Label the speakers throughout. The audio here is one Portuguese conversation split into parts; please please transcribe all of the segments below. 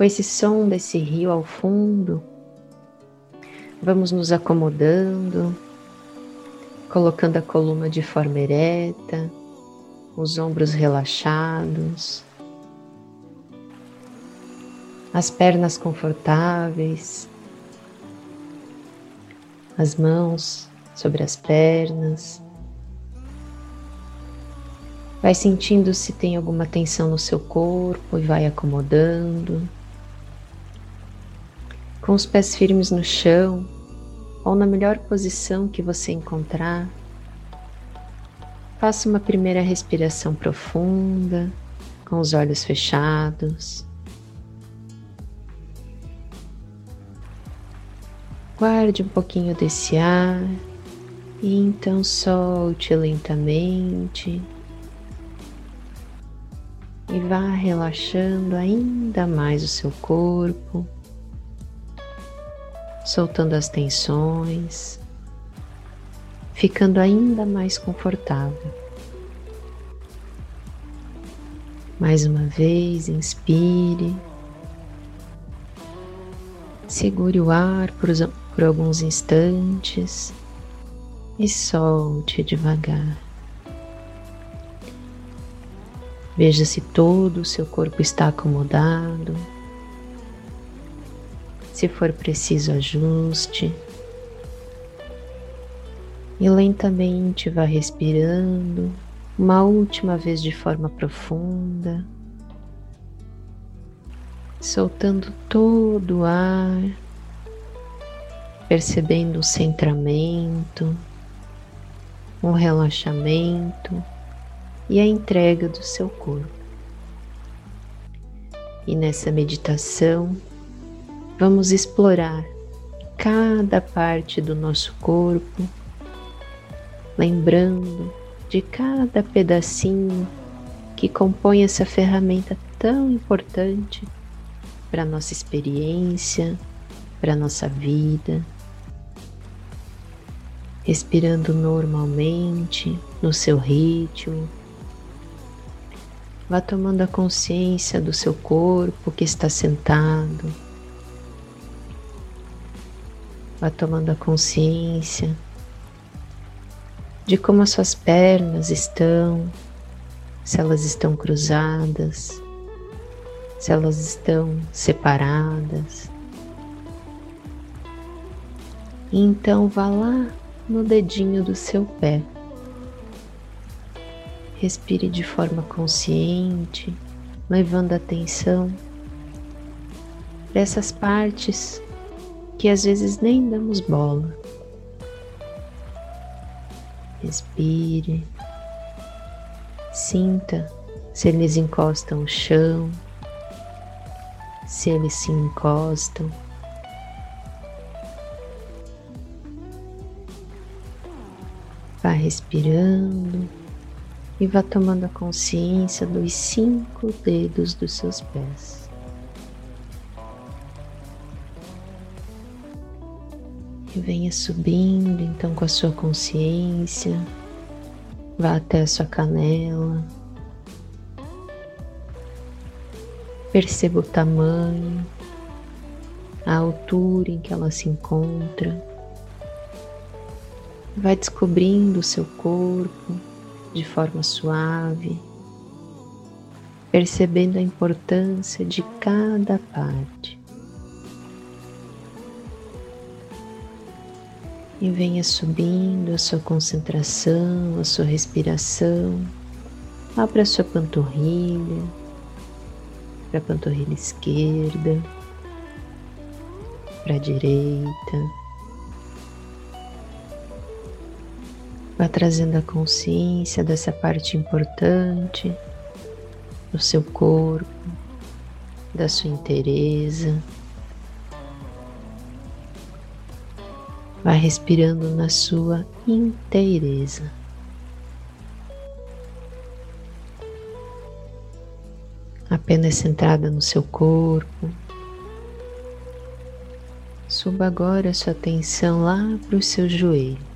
Speaker 1: Com esse som desse rio ao fundo, vamos nos acomodando, colocando a coluna de forma ereta, os ombros relaxados, as pernas confortáveis, as mãos sobre as pernas. Vai sentindo se tem alguma tensão no seu corpo e vai acomodando. Com os pés firmes no chão ou na melhor posição que você encontrar, faça uma primeira respiração profunda com os olhos fechados. Guarde um pouquinho desse ar e então solte lentamente e vá relaxando ainda mais o seu corpo, soltando as tensões, ficando ainda mais confortável. Mais uma vez, inspire, segure o ar por, por alguns instantes e solte devagar. Veja se todo o seu corpo está acomodado. Se for preciso, ajuste. E lentamente vá respirando. Uma última vez de forma profunda, soltando todo o ar, percebendo o centramento. Um relaxamento. E a entrega do seu corpo. E nessa meditação, vamos explorar cada parte do nosso corpo, lembrando de cada pedacinho que compõe essa ferramenta tão importante para nossa experiência, para nossa vida respirando normalmente no seu ritmo. Vá tomando a consciência do seu corpo que está sentado. Vá tomando a consciência de como as suas pernas estão, se elas estão cruzadas, se elas estão separadas. Então vá lá no dedinho do seu pé. Respire de forma consciente, levando atenção para essas partes que às vezes nem damos bola. Respire, sinta se eles encostam o chão, se eles se encostam Vá respirando e vá tomando a consciência dos cinco dedos dos seus pés. E venha subindo então com a sua consciência, vá até a sua canela. Perceba o tamanho, a altura em que ela se encontra. Vai descobrindo o seu corpo de forma suave, percebendo a importância de cada parte. E venha subindo a sua concentração, a sua respiração, para a sua panturrilha, para a panturrilha esquerda, para a direita Vá trazendo a consciência dessa parte importante do seu corpo, da sua inteireza. Vá respirando na sua inteireza. Apenas centrada no seu corpo. Suba agora a sua atenção lá para o seu joelho.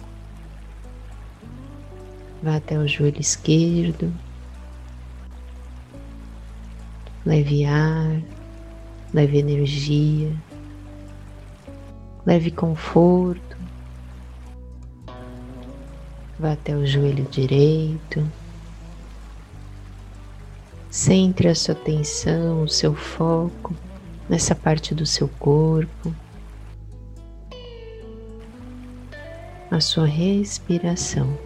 Speaker 1: Vá até o joelho esquerdo. Leve ar. leve energia, leve conforto. Vá até o joelho direito. Centre a sua atenção, o seu foco nessa parte do seu corpo, a sua respiração.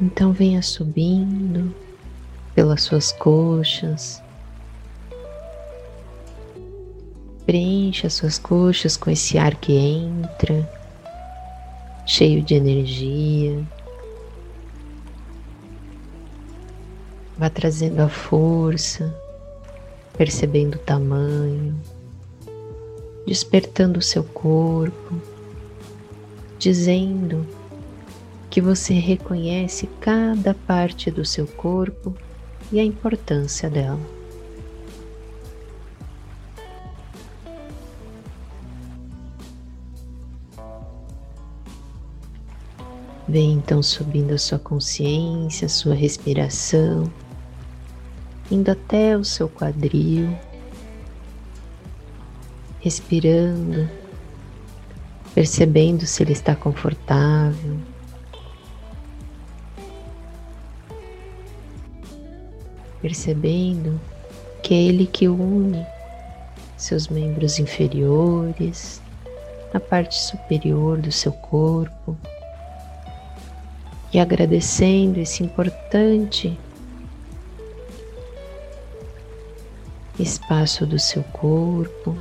Speaker 1: Então venha subindo pelas suas coxas. Preencha as suas coxas com esse ar que entra, cheio de energia. Vá trazendo a força, percebendo o tamanho, despertando o seu corpo, dizendo que você reconhece cada parte do seu corpo e a importância dela. Vem então subindo a sua consciência, a sua respiração, indo até o seu quadril, respirando, percebendo se ele está confortável. Percebendo que é ele que une seus membros inferiores, a parte superior do seu corpo, e agradecendo esse importante espaço do seu corpo,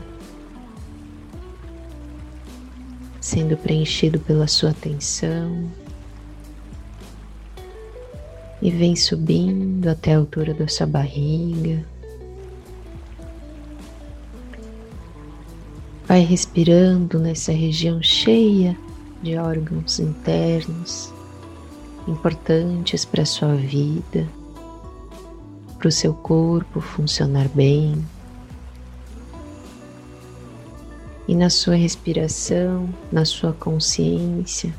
Speaker 1: sendo preenchido pela sua atenção e vem subindo até a altura da sua barriga. Vai respirando nessa região cheia de órgãos internos importantes para a sua vida para o seu corpo funcionar bem. E na sua respiração, na sua consciência,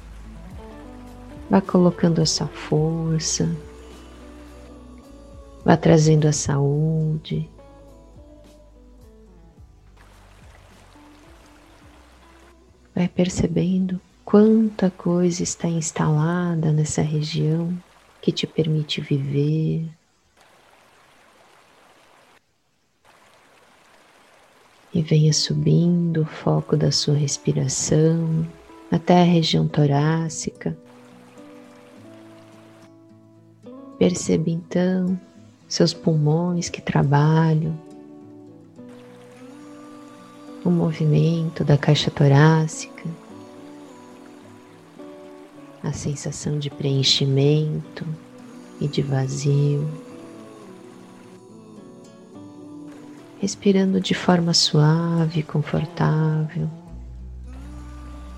Speaker 1: vá colocando essa força, vá trazendo a saúde. Vai percebendo quanta coisa está instalada nessa região que te permite viver, e venha subindo o foco da sua respiração até a região torácica. Perceba então seus pulmões que trabalham, o movimento da caixa torácica, a sensação de preenchimento e de vazio. respirando de forma suave, confortável,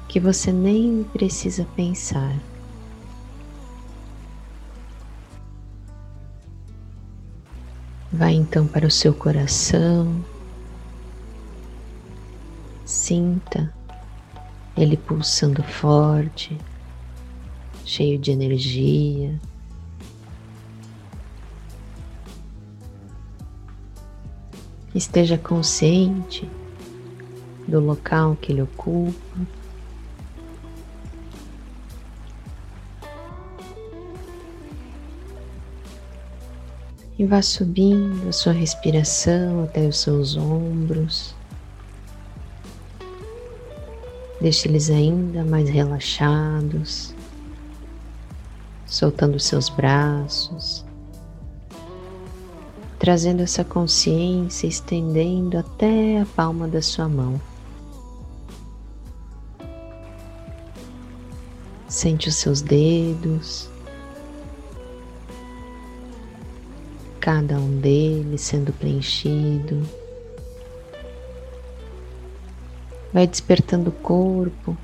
Speaker 1: que você nem precisa pensar. Vai então para o seu coração, sinta ele pulsando forte, cheio de energia. Esteja consciente do local que ele ocupa. E vá subindo a sua respiração até os seus ombros. Deixe eles ainda mais relaxados, soltando seus braços trazendo essa consciência, estendendo até a palma da sua mão. Sente os seus dedos, cada um deles sendo preenchido. Vai despertando o corpo,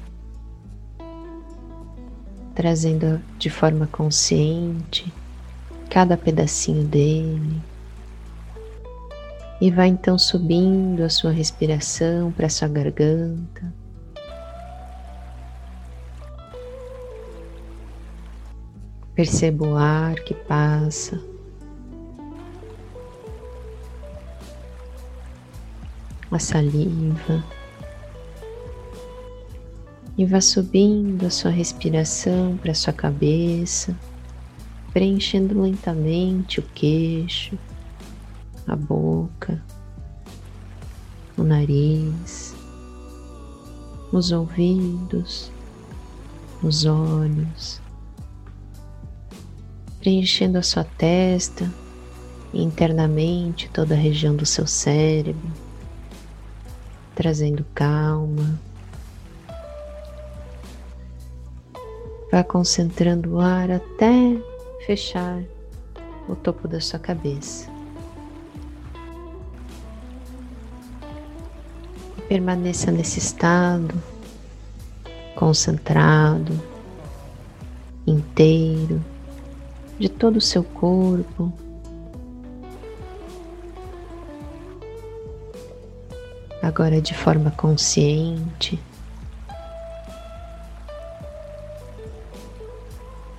Speaker 1: trazendo de forma consciente cada pedacinho dele. E vai então subindo a sua respiração para sua garganta. Perceba o ar que passa. A saliva. E vá subindo a sua respiração para a sua cabeça, preenchendo lentamente o queixo, a boca, o nariz, os ouvidos, os olhos, preenchendo a sua testa internamente toda a região do seu cérebro, trazendo calma. Vá concentrando o ar até fechar o topo da sua cabeça. Permaneça nesse estado, concentrado, inteiro, de todo o seu corpo. Agora de forma consciente.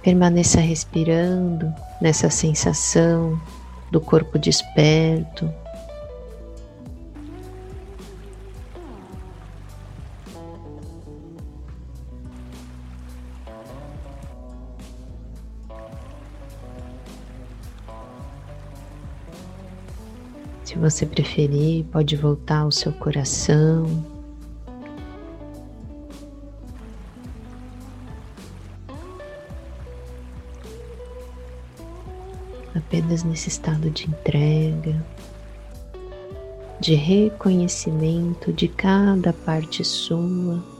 Speaker 1: Permaneça respirando nessa sensação do corpo desperto. Se você preferir, pode voltar ao seu coração. Apenas nesse estado de entrega, de reconhecimento de cada parte sua.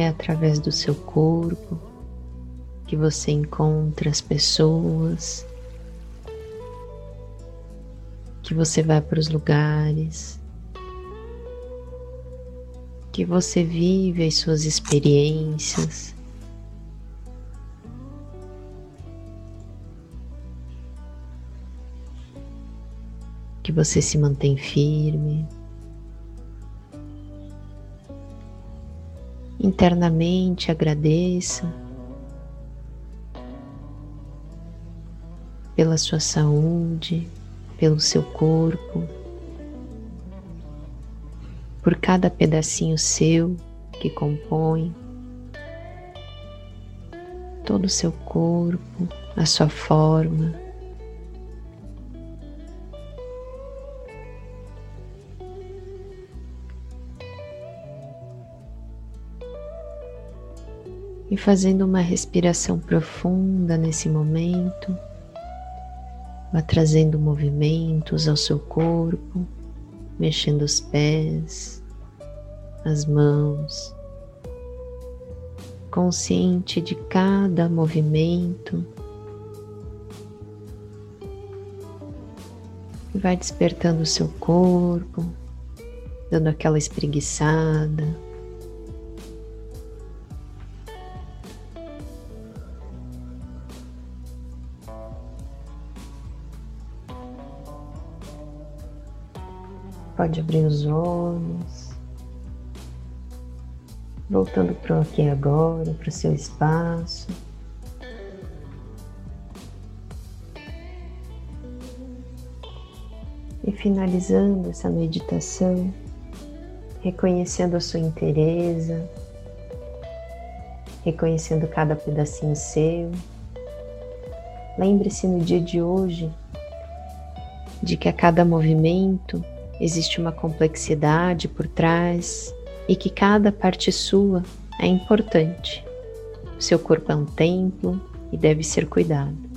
Speaker 1: É através do seu corpo que você encontra as pessoas, que você vai para os lugares, que você vive as suas experiências. Que você se mantém firme. Internamente agradeça pela sua saúde, pelo seu corpo, por cada pedacinho seu que compõe todo o seu corpo, a sua forma. E fazendo uma respiração profunda nesse momento, vá trazendo movimentos ao seu corpo, mexendo os pés, as mãos, consciente de cada movimento. E vai despertando o seu corpo, dando aquela espreguiçada Pode abrir os olhos, voltando para o aqui agora, para o seu espaço. E finalizando essa meditação, reconhecendo a sua inteireza, reconhecendo cada pedacinho seu. Lembre-se no dia de hoje de que a cada movimento existe uma complexidade por trás e que cada parte sua é importante. O seu corpo é um templo e deve ser cuidado.